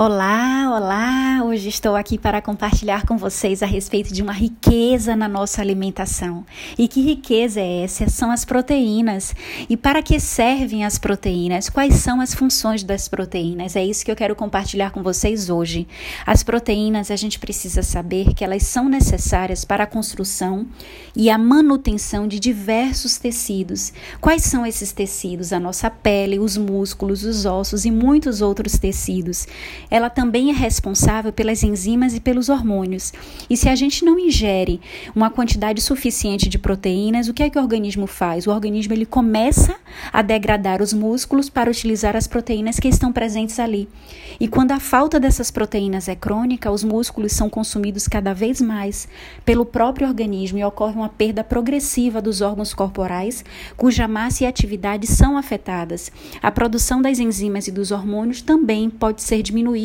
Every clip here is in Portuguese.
Olá, olá! Hoje estou aqui para compartilhar com vocês a respeito de uma riqueza na nossa alimentação. E que riqueza é essa? São as proteínas. E para que servem as proteínas? Quais são as funções das proteínas? É isso que eu quero compartilhar com vocês hoje. As proteínas, a gente precisa saber que elas são necessárias para a construção e a manutenção de diversos tecidos. Quais são esses tecidos? A nossa pele, os músculos, os ossos e muitos outros tecidos ela também é responsável pelas enzimas e pelos hormônios. E se a gente não ingere uma quantidade suficiente de proteínas, o que é que o organismo faz? O organismo ele começa a degradar os músculos para utilizar as proteínas que estão presentes ali. E quando a falta dessas proteínas é crônica, os músculos são consumidos cada vez mais pelo próprio organismo e ocorre uma perda progressiva dos órgãos corporais, cuja massa e atividade são afetadas. A produção das enzimas e dos hormônios também pode ser diminuída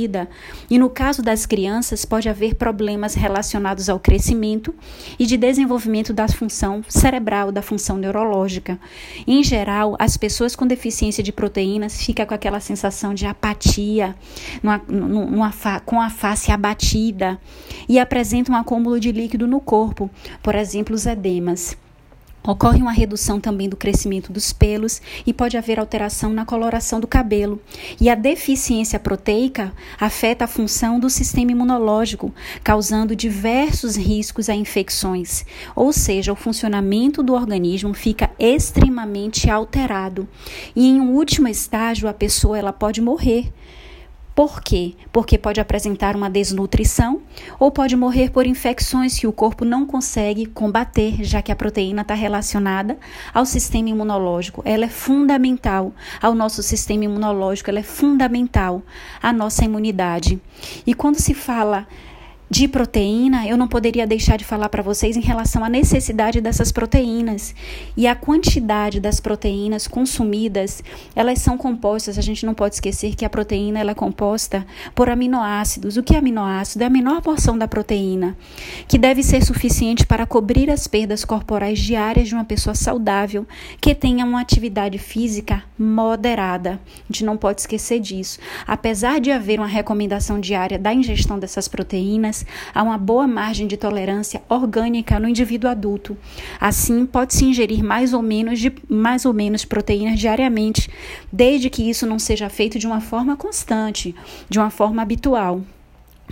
E no caso das crianças, pode haver problemas relacionados ao crescimento e de desenvolvimento da função cerebral, da função neurológica. Em geral, as pessoas com deficiência de proteínas ficam com aquela sensação de apatia, numa, numa, com a face abatida e apresentam um acúmulo de líquido no corpo, por exemplo, os edemas. Ocorre uma redução também do crescimento dos pelos e pode haver alteração na coloração do cabelo. E a deficiência proteica afeta a função do sistema imunológico, causando diversos riscos a infecções. Ou seja, o funcionamento do organismo fica extremamente alterado. E em um último estágio, a pessoa ela pode morrer por quê? Porque pode apresentar uma desnutrição ou pode morrer por infecções que o corpo não consegue combater, já que a proteína está relacionada ao sistema imunológico. Ela é fundamental ao nosso sistema imunológico, ela é fundamental à nossa imunidade. E quando se fala de proteína, eu não poderia deixar de falar para vocês em relação à necessidade dessas proteínas e a quantidade das proteínas consumidas. Elas são compostas, a gente não pode esquecer que a proteína ela é composta por aminoácidos. O que é aminoácido? É a menor porção da proteína, que deve ser suficiente para cobrir as perdas corporais diárias de uma pessoa saudável que tenha uma atividade física moderada. A gente não pode esquecer disso. Apesar de haver uma recomendação diária da ingestão dessas proteínas, há uma boa margem de tolerância orgânica no indivíduo adulto. Assim, pode-se ingerir mais ou menos de mais ou menos proteínas diariamente, desde que isso não seja feito de uma forma constante, de uma forma habitual.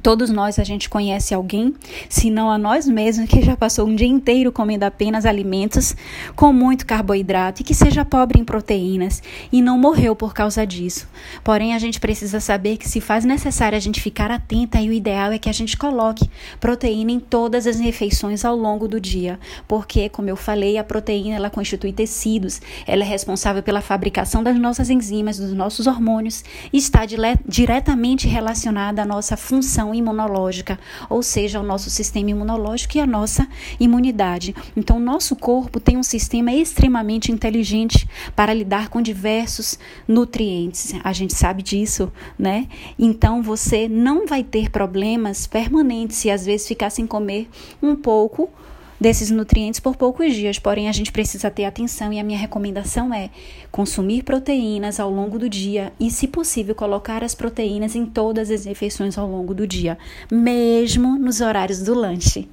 Todos nós a gente conhece alguém, se não a nós mesmos, que já passou um dia inteiro comendo apenas alimentos com muito carboidrato e que seja pobre em proteínas e não morreu por causa disso. Porém, a gente precisa saber que se faz necessário a gente ficar atenta e o ideal é que a gente coloque proteína em todas as refeições ao longo do dia, porque, como eu falei, a proteína ela constitui tecidos, ela é responsável pela fabricação das nossas enzimas, dos nossos hormônios e está diretamente relacionada à nossa função imunológica, ou seja, o nosso sistema imunológico e a nossa imunidade. Então, nosso corpo tem um sistema extremamente inteligente para lidar com diversos nutrientes. A gente sabe disso, né? Então, você não vai ter problemas permanentes se às vezes ficar sem comer um pouco desses nutrientes por poucos dias, porém a gente precisa ter atenção e a minha recomendação é consumir proteínas ao longo do dia e, se possível, colocar as proteínas em todas as refeições ao longo do dia, mesmo nos horários do lanche.